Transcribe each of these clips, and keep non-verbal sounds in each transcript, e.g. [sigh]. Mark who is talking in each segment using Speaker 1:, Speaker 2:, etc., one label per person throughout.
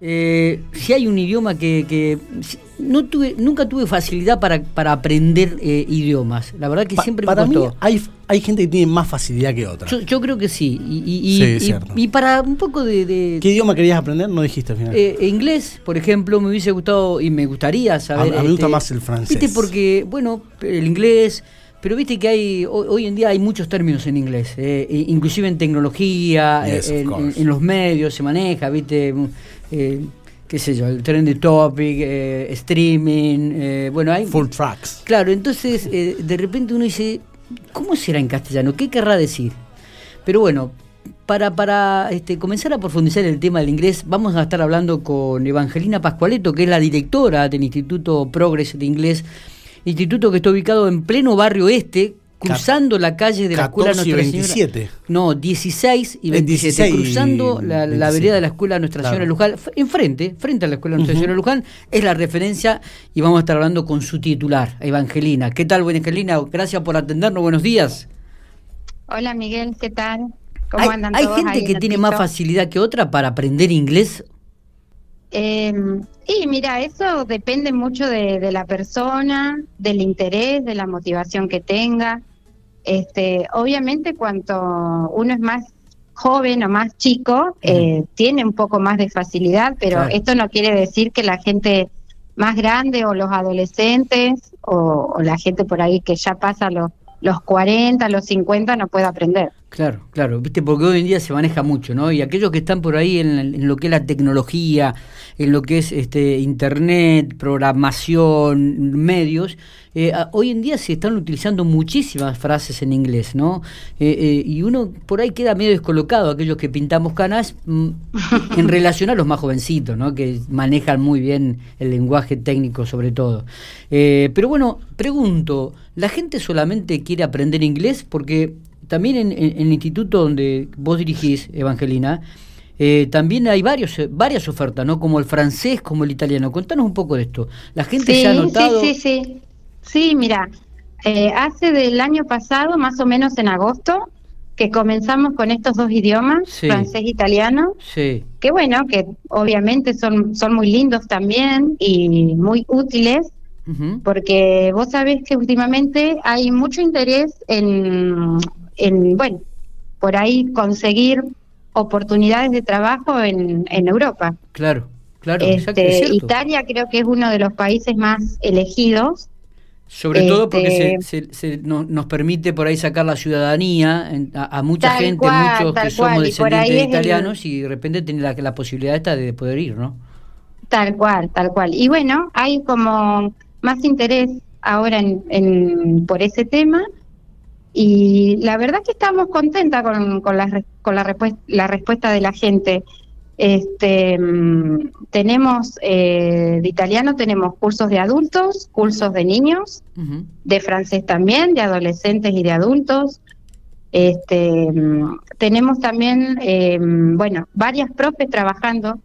Speaker 1: Eh, si hay un idioma que, no tuve, nunca tuve facilidad para, para aprender eh, idiomas. La verdad que siempre
Speaker 2: para
Speaker 1: me
Speaker 2: costó. Mí hay, hay gente que tiene más facilidad que otra.
Speaker 1: Yo, creo que sí. Y, y, para un poco de,
Speaker 2: ¿Qué idioma querías aprender? No dijiste al final.
Speaker 1: Eh, inglés, por ejemplo, me hubiese gustado y me gustaría saber.
Speaker 2: A, mí me gusta este, más el francés.
Speaker 1: Viste, porque, bueno, el inglés. Pero viste que hay hoy, en día hay muchos términos en inglés, inclusive en tecnología, en, los medios se maneja, viste eh, qué sé yo, el trend de topic, eh, streaming, eh, bueno, hay...
Speaker 2: Full tracks.
Speaker 1: Claro, entonces eh, de repente uno dice, ¿cómo será en castellano? ¿Qué querrá decir? Pero bueno, para, para este, comenzar a profundizar el tema del inglés, vamos a estar hablando con Evangelina Pascualeto, que es la directora del Instituto Progress de Inglés, instituto que está ubicado en pleno barrio este, cruzando la calle de la escuela Nuestra 27. No, 16 y 27, cruzando la, vereda de la escuela Nuestra Señora Luján, enfrente, frente a la escuela Nuestra Señora Luján, es la referencia y vamos a estar hablando con su titular, Evangelina. ¿Qué tal, Evangelina? Gracias por atendernos, buenos días.
Speaker 3: Hola Miguel, ¿qué tal? ¿Cómo
Speaker 1: andan ¿Hay gente que tiene más facilidad que otra para aprender inglés?
Speaker 3: Eh, y mira, eso depende mucho de, la persona, del interés, de la motivación que tenga. Este, obviamente, cuanto uno es más joven o más chico, eh, tiene un poco más de facilidad, pero esto no quiere decir que la gente más grande o los adolescentes o, o la gente por ahí que ya pasa los los 40, los 50 no puede aprender.
Speaker 1: Claro, claro, viste, porque hoy en día se maneja mucho, ¿no? Y aquellos que están por ahí en, lo que es la tecnología, en lo que es este internet, programación, medios, eh, hoy en día se están utilizando muchísimas frases en inglés, ¿no? Eh, eh, y uno por ahí queda medio descolocado, aquellos que pintamos canas, mm, en [laughs] relación a los más jovencitos, ¿no? Que manejan muy bien el lenguaje técnico sobre todo. pero bueno, pregunto, ¿la gente solamente quiere aprender inglés? Porque también en, el instituto donde vos dirigís, Evangelina, eh, también hay varios, eh, varias ofertas, ¿no? Como el francés, como el italiano. Contanos un poco de esto. La gente se ha notado.
Speaker 3: Sí, sí, sí. Sí, mira, eh, hace del año pasado, más o menos en agosto, que comenzamos con estos dos idiomas, francés e italiano. Sí. Que bueno, que obviamente son, son muy lindos también y muy útiles porque vos sabés que últimamente hay mucho interés en, en, bueno, por ahí conseguir oportunidades de trabajo en, en Europa.
Speaker 1: Claro, claro.
Speaker 3: Este, Italia creo que es uno de los países más elegidos.
Speaker 1: Sobre todo porque este, se, nos permite por ahí sacar la ciudadanía a, mucha gente, muchos que somos descendientes de italianos y de repente tiene la, la posibilidad esta de poder ir, ¿no?
Speaker 3: Tal cual, tal cual. Y bueno, hay como más interés ahora en, por ese tema y la verdad que estamos contentas con, con, la, con la, la respuesta de la gente. Este, mm, tenemos eh, de italiano tenemos cursos de adultos, cursos de niños, de francés también, de adolescentes y de adultos. Este, mm, tenemos también, eh, bueno, varias profes trabajando.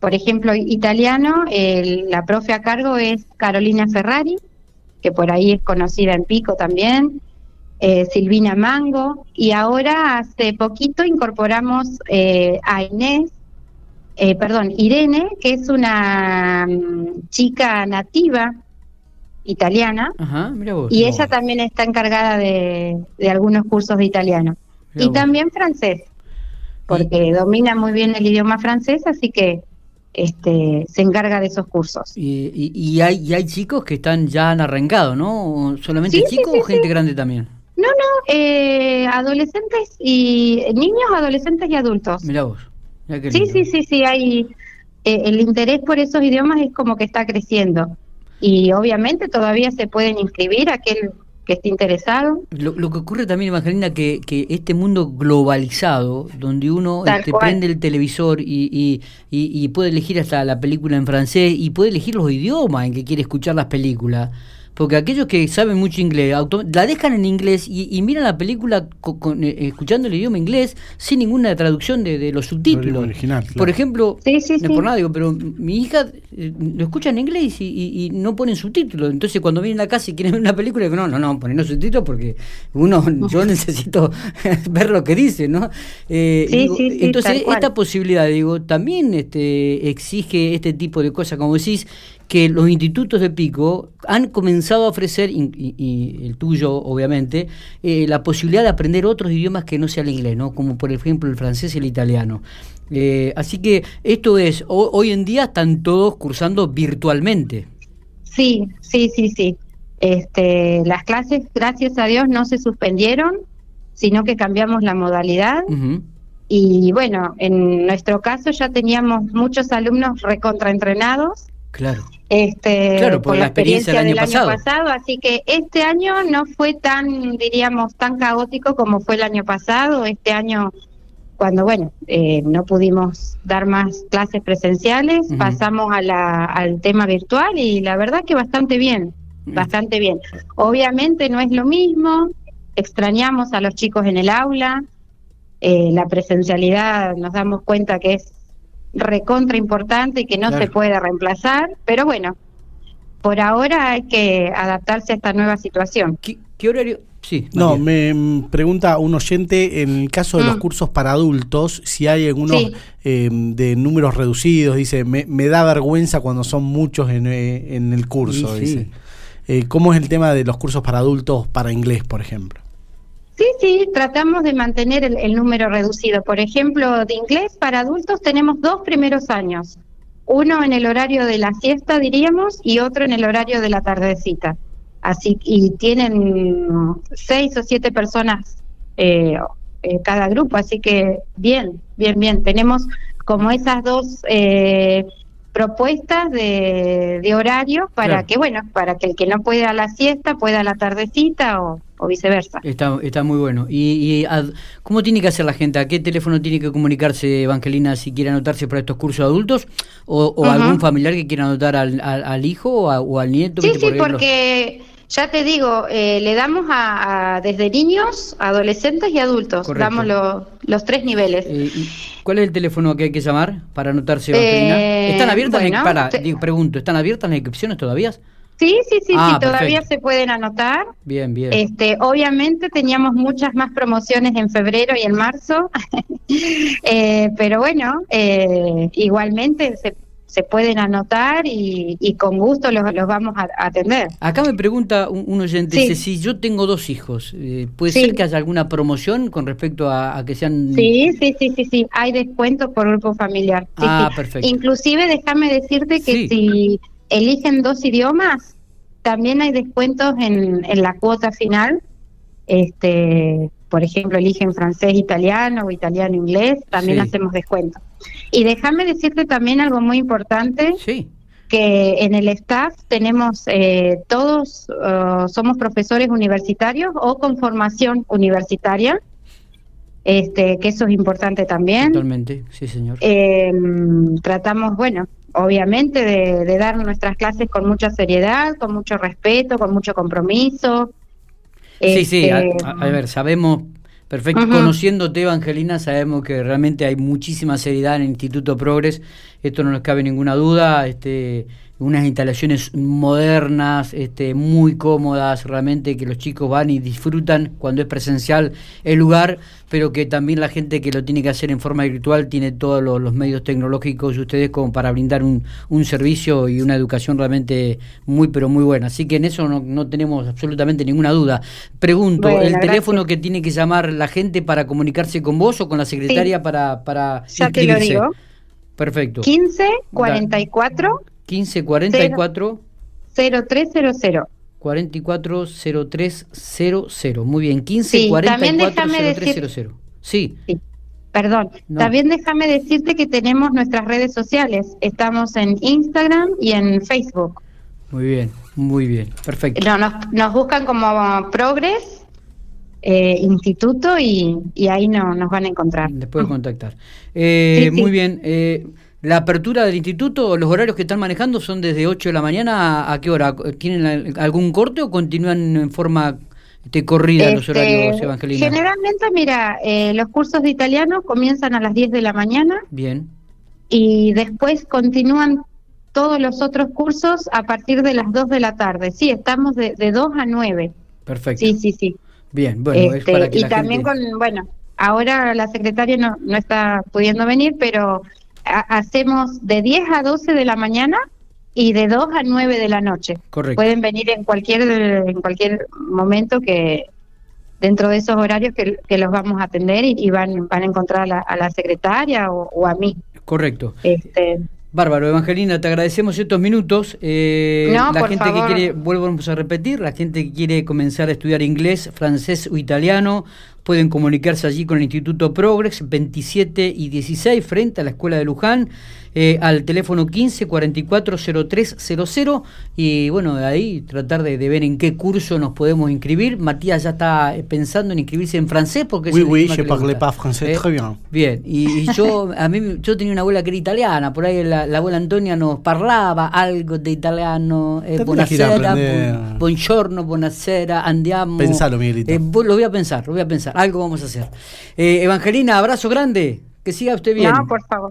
Speaker 3: Por ejemplo, italiano, la profe a cargo es Carolina Ferrari, que por ahí es conocida en Pico también. Eh, Silvina Mango, y ahora hace poquito incorporamos eh, a Inés, eh, perdón, Irene, que es una mm, chica nativa italiana, y ella también está encargada de, algunos cursos de italiano. y también francés, porque domina muy bien el idioma francés, así que este, se encarga de esos cursos.
Speaker 1: Y, y, hay, y hay chicos que están ya han arrancado, ¿no? ¿Solamente chicos o gente grande también?
Speaker 3: Eh, adolescentes y niños, adolescentes y adultos.
Speaker 1: Mira vos.
Speaker 3: sí, sí, sí, sí, hay eh, el interés por esos idiomas es como que está creciendo y obviamente todavía se pueden inscribir aquel que esté interesado.
Speaker 1: Lo, que ocurre también, Evangelina, que, que este mundo globalizado, donde uno este, prende el televisor y, y, y, puede elegir hasta la película en francés y puede elegir los idiomas en que quiere escuchar las películas, porque aquellos que saben mucho inglés, auto- la dejan en inglés y, y miran la película co- con, eh, escuchando el idioma inglés sin ninguna traducción de, de los subtítulos.
Speaker 2: original, claro.
Speaker 1: Por ejemplo,
Speaker 3: Sí, sí,
Speaker 1: no
Speaker 3: sí.
Speaker 1: por nada, digo, pero mi hija eh, lo escucha en inglés y, y- y no ponen subtítulos. Entonces cuando vienen a casa y quieren ver una película, digo, no, no, no, ponen los subtítulos porque uno, [laughs] yo necesito [laughs] ver lo que dice, ¿no? Eh,
Speaker 3: Sí,
Speaker 1: digo,
Speaker 3: sí, sí,
Speaker 1: entonces esta posibilidad, digo, también este, exige este tipo de cosas, como decís, que los institutos de Pico han comenzado a ofrecer, y, el tuyo obviamente, eh, la posibilidad de aprender otros idiomas que no sea el inglés, ¿no? como por ejemplo el francés y el italiano. Eh, así que esto es, ho- hoy en día están todos cursando virtualmente.
Speaker 3: Sí, sí, sí, sí. Este, las clases, gracias a Dios, no se suspendieron, sino que cambiamos la modalidad. Y bueno, en nuestro caso ya teníamos muchos alumnos recontraentrenados.
Speaker 1: Claro.
Speaker 3: Este,
Speaker 1: Claro, por la experiencia del año pasado.
Speaker 3: pasado, así que este año no fue tan, diríamos, tan caótico como fue el año pasado. Este año, cuando bueno, eh, no pudimos dar más clases presenciales, pasamos a la, al tema virtual y la verdad que bastante bien,
Speaker 1: Mm.
Speaker 3: bastante bien. Obviamente no es lo mismo, extrañamos a los chicos en el aula, eh, la presencialidad nos damos cuenta que es recontra importante y que no
Speaker 1: Claro.
Speaker 3: se puede reemplazar, pero bueno, por ahora hay que adaptarse a esta nueva situación.
Speaker 1: ¿Qué, qué horario? Sí.
Speaker 2: No, me mm, pregunta un oyente, en el caso de los
Speaker 3: Mm.
Speaker 2: cursos para adultos, si hay algunos
Speaker 3: Sí.
Speaker 2: eh, de números reducidos, dice, me, me da vergüenza cuando son muchos en, eh, en el curso,
Speaker 1: sí.
Speaker 2: dice. Eh, ¿Cómo es el tema de los cursos para adultos para inglés, por ejemplo?
Speaker 3: Sí, sí, tratamos de mantener el, el número reducido. Por ejemplo, de inglés para adultos tenemos dos primeros años. Uno en el horario de la siesta, diríamos, y otro en el horario de la tardecita. Así y tienen seis o siete personas eh, eh, cada grupo, así que bien, bien, bien. Tenemos como esas dos eh, propuestas de, de horario para
Speaker 1: Claro.
Speaker 3: que, bueno, para que el que no pueda a la siesta pueda a la tardecita o, o viceversa.
Speaker 1: Está, está muy bueno. ¿Y, y ad- cómo tiene que hacer la gente? ¿A qué teléfono tiene que comunicarse, Evangelina, si quiere anotarse para estos cursos de adultos? ¿O, o algún familiar que quiera anotar al, al- al hijo o, a- o al nieto?
Speaker 3: Sí, sí,
Speaker 1: por
Speaker 3: porque ya te digo, eh, le damos a, a- desde niños, adolescentes y adultos.
Speaker 1: Correcto.
Speaker 3: Damos lo- los tres niveles.
Speaker 1: Eh, ¿y ¿Cuál es el teléfono que hay que llamar para anotarse, Evangelina?
Speaker 3: Eh,
Speaker 1: ¿Están abiertas? para,
Speaker 3: te-
Speaker 1: digo, pregunto, ¿están abiertas las inscripciones todavía?
Speaker 3: Sí, sí, sí,
Speaker 1: Ah,
Speaker 3: sí, todavía
Speaker 1: perfecto.
Speaker 3: se pueden anotar.
Speaker 1: Bien, bien.
Speaker 3: Este, obviamente teníamos muchas más promociones en febrero y en marzo, [laughs] Eh, pero bueno, eh, igualmente se, se pueden anotar y, y con gusto los, los vamos a atender.
Speaker 1: Acá me pregunta un, un oyente,
Speaker 3: Sí.
Speaker 1: dice, si yo tengo dos hijos, eh, ¿puede
Speaker 3: Sí.
Speaker 1: ser que haya alguna promoción con respecto a, a que sean...
Speaker 3: Sí, sí, sí, sí, sí. Hay descuentos por grupo familiar. Sí,
Speaker 1: Ah, perfecto.
Speaker 3: Inclusive déjame decirte que si eligen dos idiomas, también hay descuentos en, en la cuota final. Este, por ejemplo, eligen francés, italiano o italiano, inglés, también
Speaker 1: Sí.
Speaker 3: hacemos descuento. Y déjame decirte también algo muy importante,
Speaker 1: Sí,
Speaker 3: que en el staff tenemos eh, todos, eh, somos profesores universitarios o con formación universitaria, este, que eso es importante también.
Speaker 1: totalmente, sí señor.
Speaker 3: Eh, tratamos, bueno, obviamente de, de dar nuestras clases con mucha seriedad, con mucho respeto, con mucho compromiso.
Speaker 1: Sí, sí, a,
Speaker 3: Este,
Speaker 1: a- ver, sabemos, perfecto,
Speaker 3: Ujú.
Speaker 1: conociéndote, Evangelina, sabemos que realmente hay muchísima seriedad en el Instituto Progres, esto no nos cabe ninguna duda, este, unas instalaciones modernas, este, muy cómodas, realmente que los chicos van y disfrutan cuando es presencial el lugar, pero que también la gente que lo tiene que hacer en forma virtual tiene todos los, los medios tecnológicos y ustedes como para brindar un, un servicio y una educación realmente muy, pero muy buena. Así que en eso no, no tenemos absolutamente ninguna duda. Pregunto,
Speaker 3: Bueno,
Speaker 1: ¿el
Speaker 3: gracias.
Speaker 1: teléfono que tiene que llamar la gente para comunicarse con vos o con la secretaria para, para
Speaker 3: Ya te lo
Speaker 1: inscribirse?
Speaker 3: digo.
Speaker 1: Perfecto.
Speaker 3: 15 44
Speaker 1: 15 44
Speaker 3: 0300.
Speaker 1: 440300. Muy bien, 15
Speaker 3: Sí, también
Speaker 1: 44
Speaker 3: déjame
Speaker 1: 0300. Sí,
Speaker 3: Sí. Perdón,
Speaker 1: No.
Speaker 3: también déjame decirte que tenemos nuestras redes sociales. Estamos en Instagram y en Facebook.
Speaker 1: muy bien, muy bien. Perfecto.
Speaker 3: No, nos, nos buscan como Progress eh, Instituto y, y ahí no, nos van a encontrar.
Speaker 1: Después de contactar. Eh,
Speaker 3: sí.
Speaker 1: Muy bien. eh, La apertura del instituto, los horarios que están manejando son desde 8 de la mañana a, qué hora? ¿Tienen algún corte o continúan en forma corrida los
Speaker 3: Este,
Speaker 1: horarios, Evangelina?
Speaker 3: Generalmente, mira, eh, los cursos de italiano comienzan a las 10 de la mañana
Speaker 1: Bien,
Speaker 3: y después continúan todos los otros cursos a partir de las 2 de la tarde. Sí, estamos de, de 2 a 9.
Speaker 1: perfecto.
Speaker 3: Sí, sí, sí.
Speaker 1: Bien, bueno,
Speaker 3: Este,
Speaker 1: es para que
Speaker 3: y
Speaker 1: la
Speaker 3: también
Speaker 1: gente...
Speaker 3: con, bueno, ahora la secretaria no, no está pudiendo venir, pero hacemos de 10 a 12 de la mañana y de 2 a 9 de la noche.
Speaker 1: Correcto.
Speaker 3: Pueden venir en cualquier en cualquier momento que dentro de esos horarios que, que los vamos a atender y, y van van a encontrar a la, a la secretaria o, o a mí.
Speaker 1: Correcto.
Speaker 3: Este,
Speaker 1: Bárbaro, Evangelina, te agradecemos estos minutos. Eh,
Speaker 3: No,
Speaker 1: la
Speaker 3: por
Speaker 1: gente
Speaker 3: favor.
Speaker 1: que quiere, vuelvos a repetir, la gente que quiere comenzar a estudiar inglés, francés o italiano, pueden comunicarse allí con el Instituto Progrex 27 y 16 frente a la Escuela de Luján, eh, al teléfono 15 44 0300 y bueno, de ahí tratar de, de ver en qué curso nos podemos inscribir. Matías ya está eh, pensando en inscribirse en francés porque
Speaker 2: Oui, oui, je parle pas français
Speaker 1: Eh,
Speaker 2: très bien.
Speaker 1: Bien, y, y [laughs] yo a mí yo tenía una abuela que era italiana, por ahí la, la abuela Antonia nos parlava algo de italiano, eh, buonasera, buongiorno, buonasera, andiamo.
Speaker 2: Pensalo, Miguelito.
Speaker 1: Eh, vos- lo voy a pensar, lo voy a pensar, algo vamos a hacer. Eh, Evangelina, abrazo grande, que siga usted bien.
Speaker 3: no, por favor.